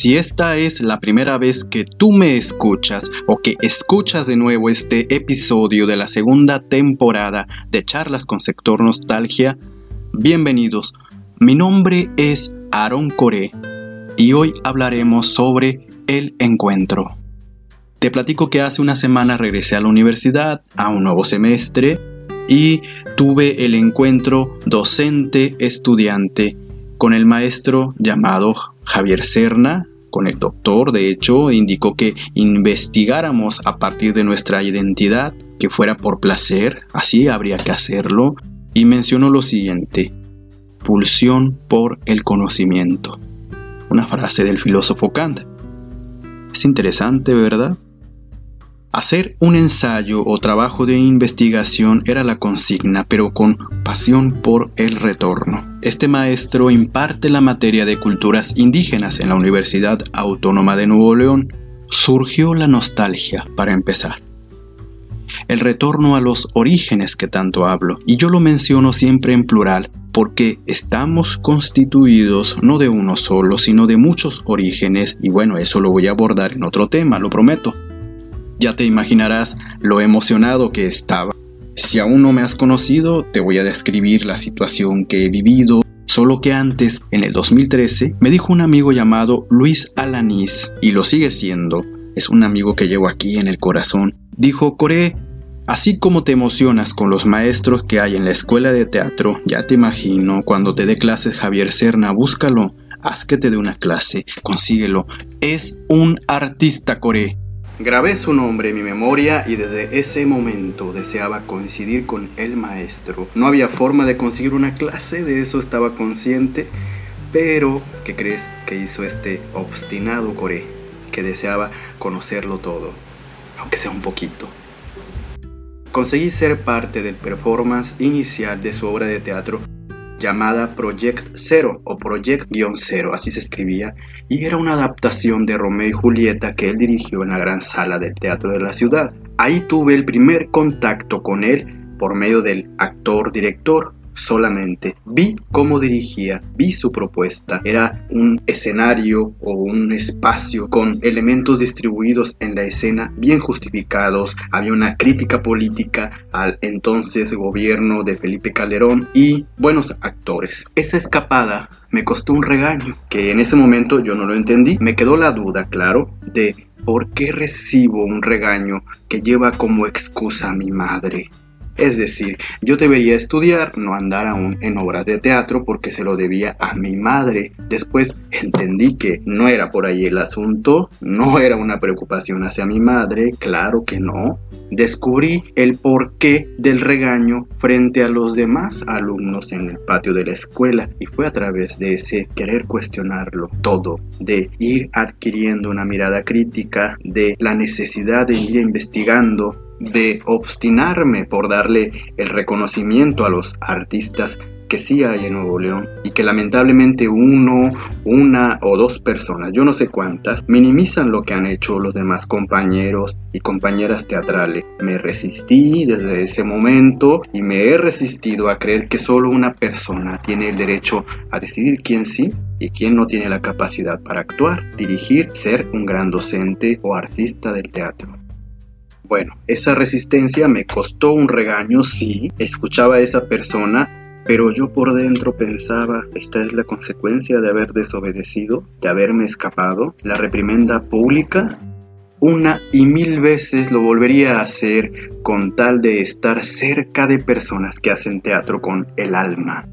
Si esta es la primera vez que tú me escuchas o que escuchas de nuevo este episodio de la segunda temporada de Charlas con Sector Nostalgia, bienvenidos. Mi nombre es Aaron Coré y hoy hablaremos sobre el encuentro. Te platico que hace una semana regresé a la universidad a un nuevo semestre y tuve el encuentro docente-estudiante con el maestro llamado Javier Serna, con el doctor, de hecho, indicó que investigáramos a partir de nuestra identidad, que fuera por placer, así habría que hacerlo, y mencionó lo siguiente, pulsión por el conocimiento. Una frase del filósofo Kant. Es interesante, ¿verdad? Hacer un ensayo o trabajo de investigación era la consigna, pero con pasión por el retorno. Este maestro imparte la materia de culturas indígenas en la Universidad Autónoma de Nuevo León. Surgió la nostalgia, para empezar. El retorno a los orígenes que tanto hablo, y yo lo menciono siempre en plural, porque estamos constituidos no de uno solo, sino de muchos orígenes, y bueno, eso lo voy a abordar en otro tema, lo prometo. Ya te imaginarás lo emocionado que estaba. Si aún no me has conocido, te voy a describir la situación que he vivido. Solo que antes, en el 2013, me dijo un amigo llamado Luis Alanís, y lo sigue siendo, es un amigo que llevo aquí en el corazón. Dijo, Coré, así como te emocionas con los maestros que hay en la escuela de teatro, ya te imagino, cuando te dé clases Javier Serna, búscalo, haz que te dé una clase, consíguelo. Es un artista, Coré. Grabé su nombre en mi memoria y desde ese momento deseaba coincidir con el maestro. No había forma de conseguir una clase, de eso estaba consciente, pero ¿qué crees que hizo este obstinado Coré? Que deseaba conocerlo todo, aunque sea un poquito. Conseguí ser parte del performance inicial de su obra de teatro llamada Project Zero o Project-Zero, así se escribía, y era una adaptación de Romeo y Julieta que él dirigió en la gran sala del teatro de la ciudad. Ahí tuve el primer contacto con él por medio del actor-director solamente. Vi cómo dirigía, vi su propuesta. Era un escenario o un espacio con elementos distribuidos en la escena bien justificados. Había una crítica política al entonces gobierno de Felipe Calderón y buenos actores. Esa escapada me costó un regaño que en ese momento yo no lo entendí. Me quedó la duda, claro, de por qué recibo un regaño que lleva como excusa a mi madre. Es decir, yo debería estudiar, no andar aún en obras de teatro porque se lo debía a mi madre. Después entendí que no era por ahí el asunto, no era una preocupación hacia mi madre, claro que no. Descubrí el porqué del regaño frente a los demás alumnos en el patio de la escuela y fue a través de ese querer cuestionarlo todo, de ir adquiriendo una mirada crítica, de la necesidad de ir investigando de obstinarme por darle el reconocimiento a los artistas que sí hay en Nuevo León y que lamentablemente uno, una o dos personas, yo no sé cuántas, minimizan lo que han hecho los demás compañeros y compañeras teatrales. Me resistí desde ese momento y me he resistido a creer que solo una persona tiene el derecho a decidir quién sí y quién no tiene la capacidad para actuar, dirigir, ser un gran docente o artista del teatro. Bueno, esa resistencia me costó un regaño, sí, escuchaba a esa persona, pero yo por dentro pensaba, esta es la consecuencia de haber desobedecido, de haberme escapado, la reprimenda pública. Una y mil veces lo volvería a hacer con tal de estar cerca de personas que hacen teatro con el alma.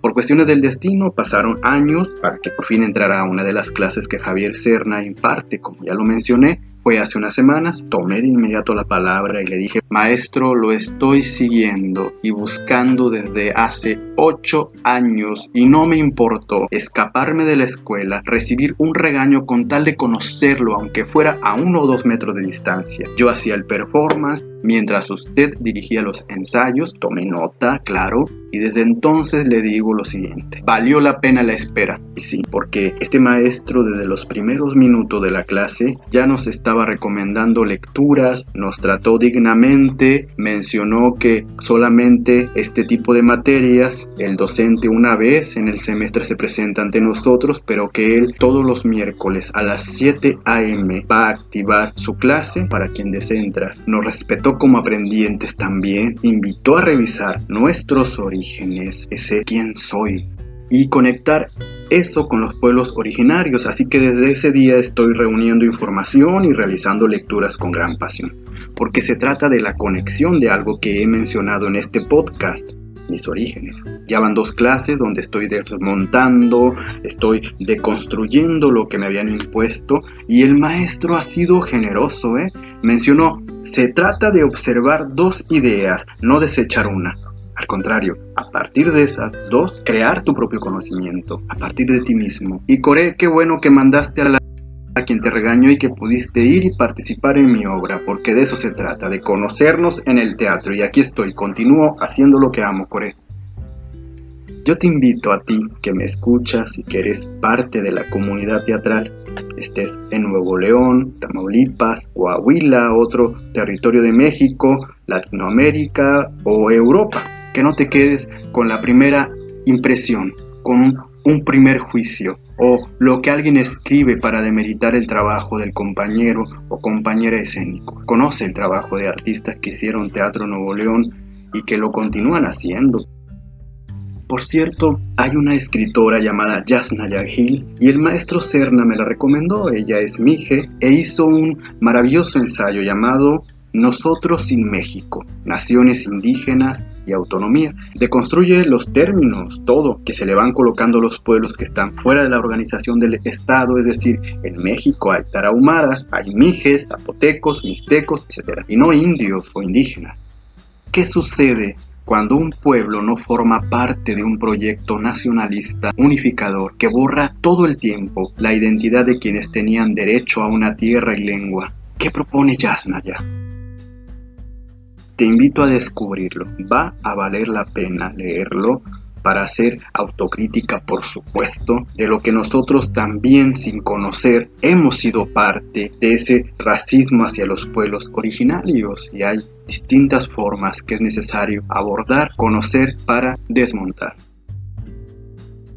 Por cuestiones del destino pasaron años para que por fin entrara a una de las clases que Javier Serna imparte, como ya lo mencioné, fue hace unas semanas, tomé de inmediato la palabra y le dije, maestro, lo estoy siguiendo y buscando desde hace ocho años y no me importó escaparme de la escuela, recibir un regaño con tal de conocerlo, aunque fuera a uno o dos metros de distancia. Yo hacía el performance, Mientras usted dirigía los ensayos, tome nota, claro, y desde entonces le digo lo siguiente, valió la pena la espera. Y sí, porque este maestro desde los primeros minutos de la clase ya nos estaba recomendando lecturas, nos trató dignamente, mencionó que solamente este tipo de materias el docente una vez en el semestre se presenta ante nosotros, pero que él todos los miércoles a las 7 a.m. va a activar su clase para quien desee entrar. Nos respetó como aprendientes también, invitó a revisar nuestros orígenes ese quién soy y conectar eso con los pueblos originarios. Así que desde ese día estoy reuniendo información y realizando lecturas con gran pasión, porque se trata de la conexión de algo que he mencionado en este podcast, mis orígenes. Ya van dos clases donde estoy desmontando, estoy deconstruyendo lo que me habían impuesto y el maestro ha sido generoso, ¿eh? Mencionó, se trata de observar dos ideas, no desechar una. Al contrario, a partir de esas dos, crear tu propio conocimiento, a partir de ti mismo. Y Coré, qué bueno que mandaste a la a quien te regañó y que pudiste ir y participar en mi obra, porque de eso se trata, de conocernos en el teatro. Y aquí estoy, continúo haciendo lo que amo, Coré. Yo te invito a ti que me escuchas y que eres parte de la comunidad teatral, estés en Nuevo León, Tamaulipas, Coahuila, otro territorio de México, Latinoamérica o Europa que no te quedes con la primera impresión, con un, primer juicio o lo que alguien escribe para demeritar el trabajo del compañero o compañera escénico. Conoce el trabajo de artistas que hicieron Teatro Nuevo León y que lo continúan haciendo. Por cierto, hay una escritora llamada Yasna Yagil y el maestro Serna me la recomendó. Ella es mije e hizo un maravilloso ensayo llamado Nosotros sin México, Naciones Indígenas y autonomía. Deconstruye los términos, todo, que se le van colocando los pueblos que están fuera de la organización del Estado, es decir, en México hay tarahumaras, hay mijes, zapotecos, mixtecos, etc. Y no indios o indígenas. ¿Qué sucede cuando un pueblo no forma parte de un proyecto nacionalista unificador que borra todo el tiempo la identidad de quienes tenían derecho a una tierra y lengua? ¿Qué propone Yasnaya? Te invito a descubrirlo. Va a valer la pena leerlo para hacer autocrítica, por supuesto, de lo que nosotros también sin conocer hemos sido parte de ese racismo hacia los pueblos originarios y hay distintas formas que es necesario abordar, conocer para desmontar.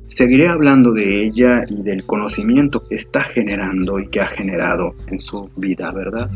Seguiré hablando de ella y del conocimiento que está generando y que ha generado en su vida, ¿verdad?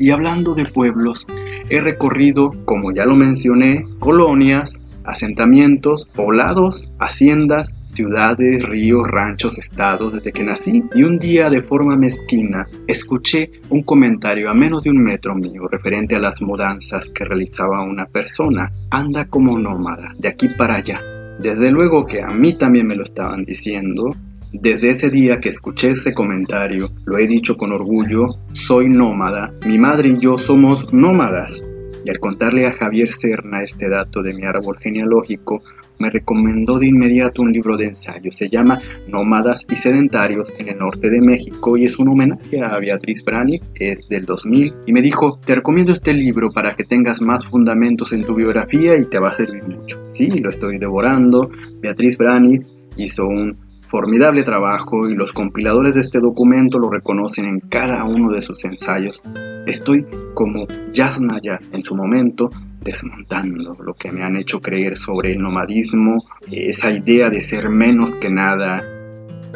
Y hablando de pueblos, he recorrido, como ya lo mencioné, colonias, asentamientos, poblados, haciendas, ciudades, ríos, ranchos, estados desde que nací y un día de forma mezquina escuché un comentario a menos de un metro mío referente a las mudanzas que realizaba una persona. Anda como nómada, de aquí para allá. Desde luego que a mí también me lo estaban diciendo desde ese día que escuché ese comentario, lo he dicho con orgullo, soy nómada, mi madre y yo somos nómadas. Y al contarle a Javier Serna este dato de mi árbol genealógico, me recomendó de inmediato un libro de ensayo. Se llama Nómadas y Sedentarios en el norte de México y es un homenaje a Beatriz Brani, es del 2000, y me dijo, te recomiendo este libro para que tengas más fundamentos en tu biografía y te va a servir mucho. Sí, lo estoy devorando. Beatriz Brani hizo un formidable trabajo y los compiladores de este documento lo reconocen en cada uno de sus ensayos. Estoy como Yasnaya en su momento desmontando lo que me han hecho creer sobre el nomadismo, esa idea de ser menos que nada.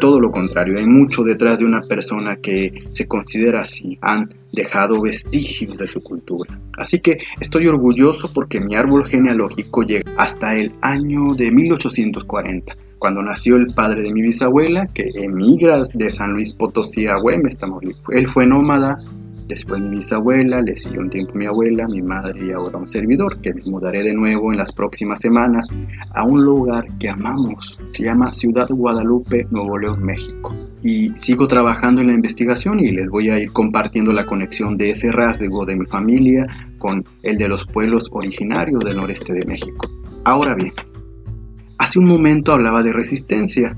Todo lo contrario, hay mucho detrás de una persona que se considera así. Han dejado vestigios de su cultura. Así que estoy orgulloso porque mi árbol genealógico llega hasta el año de 1840 cuando nació el padre de mi bisabuela, que emigra de San Luis Potosí a Güemes, Tamaulipas. Él fue nómada, después mi bisabuela, le siguió un tiempo mi abuela, mi madre y ahora un servidor, que me mudaré de nuevo en las próximas semanas a un lugar que amamos. Se llama Ciudad Guadalupe, Nuevo León, México. Y sigo trabajando en la investigación y les voy a ir compartiendo la conexión de ese rasgo de mi familia con el de los pueblos originarios del noreste de México. Ahora bien, Hace un momento hablaba de resistencia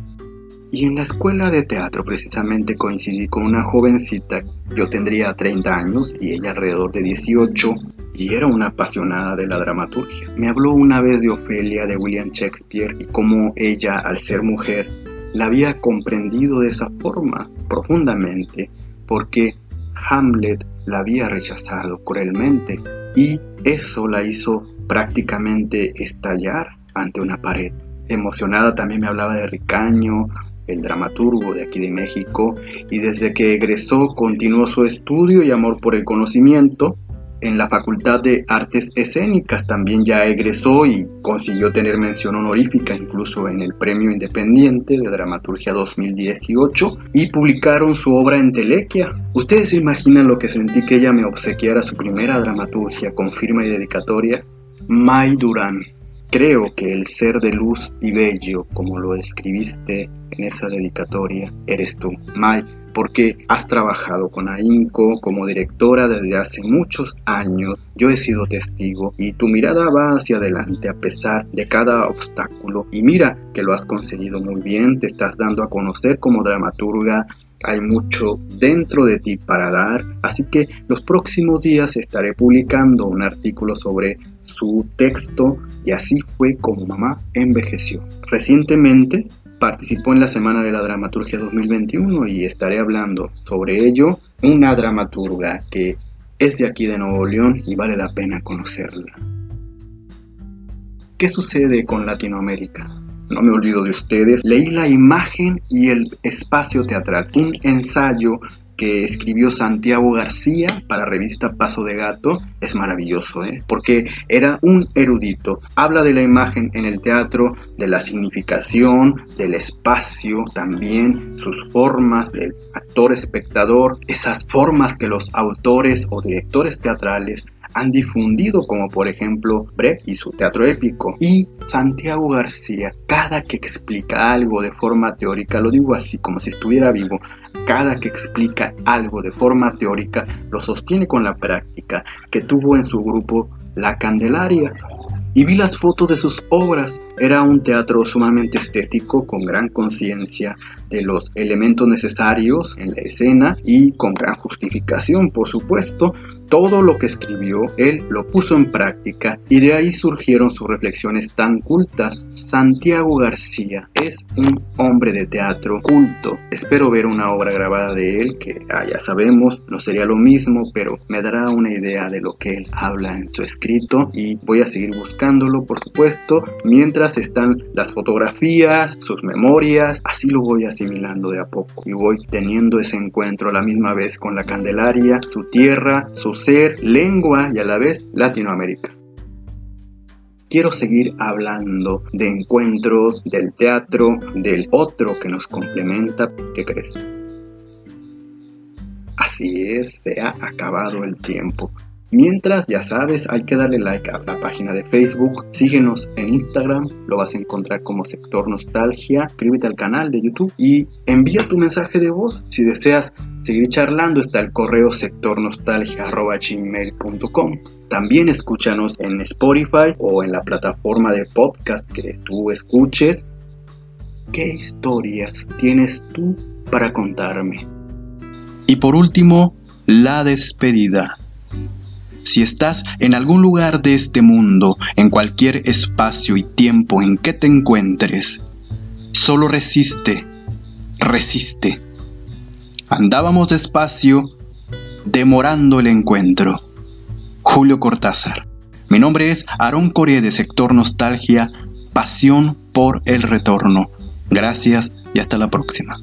y en la escuela de teatro precisamente coincidí con una jovencita, yo tendría 30 años y ella alrededor de 18, y era una apasionada de la dramaturgia. Me habló una vez de Ofelia de William Shakespeare y cómo ella, al ser mujer, la había comprendido de esa forma profundamente, porque Hamlet la había rechazado cruelmente y eso la hizo prácticamente estallar ante una pared. Emocionada también me hablaba de Ricaño, el dramaturgo de aquí de México, y desde que egresó continuó su estudio y amor por el conocimiento. En la Facultad de Artes Escénicas también ya egresó y consiguió tener mención honorífica incluso en el Premio Independiente de Dramaturgia 2018 y publicaron su obra en Telequia. ¿Ustedes se imaginan lo que sentí que ella me obsequiara su primera dramaturgia con firma y dedicatoria? May Durán. Creo que el ser de luz y bello, como lo escribiste en esa dedicatoria, eres tú, May, porque has trabajado con AINCO como directora desde hace muchos años. Yo he sido testigo y tu mirada va hacia adelante a pesar de cada obstáculo. Y mira que lo has conseguido muy bien, te estás dando a conocer como dramaturga, hay mucho dentro de ti para dar, así que los próximos días estaré publicando un artículo sobre su texto y así fue como mamá envejeció. Recientemente participó en la Semana de la Dramaturgia 2021 y estaré hablando sobre ello. Una dramaturga que es de aquí de Nuevo León y vale la pena conocerla. ¿Qué sucede con Latinoamérica? No me olvido de ustedes. Leí la imagen y el espacio teatral, un ensayo que escribió Santiago García para revista Paso de Gato es maravilloso, ¿eh? porque era un erudito. Habla de la imagen en el teatro, de la significación, del espacio también, sus formas del actor-espectador, esas formas que los autores o directores teatrales han difundido, como por ejemplo Brecht y su teatro épico. Y Santiago García, cada que explica algo de forma teórica, lo digo así, como si estuviera vivo, cada que explica algo de forma teórica, lo sostiene con la práctica que tuvo en su grupo La Candelaria. Y vi las fotos de sus obras. Era un teatro sumamente estético, con gran conciencia de los elementos necesarios en la escena y con gran justificación, por supuesto, todo lo que escribió, él lo puso en práctica y de ahí surgieron sus reflexiones tan cultas. Santiago García es un hombre de teatro culto. Espero ver una obra grabada de él que ah, ya sabemos, no sería lo mismo, pero me dará una idea de lo que él habla en su escrito y voy a seguir buscándolo, por supuesto, mientras están las fotografías, sus memorias, así lo voy asimilando de a poco y voy teniendo ese encuentro a la misma vez con la Candelaria, su tierra, sus ser, lengua y a la vez Latinoamérica. Quiero seguir hablando de encuentros, del teatro, del otro que nos complementa. ¿Qué crees? Así es, se ha acabado el tiempo. Mientras, ya sabes, hay que darle like a la página de Facebook, síguenos en Instagram, lo vas a encontrar como Sector Nostalgia, suscríbete al canal de YouTube y envía tu mensaje de voz. Si deseas seguir charlando, está el correo sectornostalgia.gmail.com. También escúchanos en Spotify o en la plataforma de podcast que tú escuches. ¿Qué historias tienes tú para contarme? Y por último, la despedida. Si estás en algún lugar de este mundo, en cualquier espacio y tiempo en que te encuentres, solo resiste, resiste. Andábamos despacio, demorando el encuentro. Julio Cortázar. Mi nombre es Aarón Corea de Sector Nostalgia, Pasión por el Retorno. Gracias y hasta la próxima.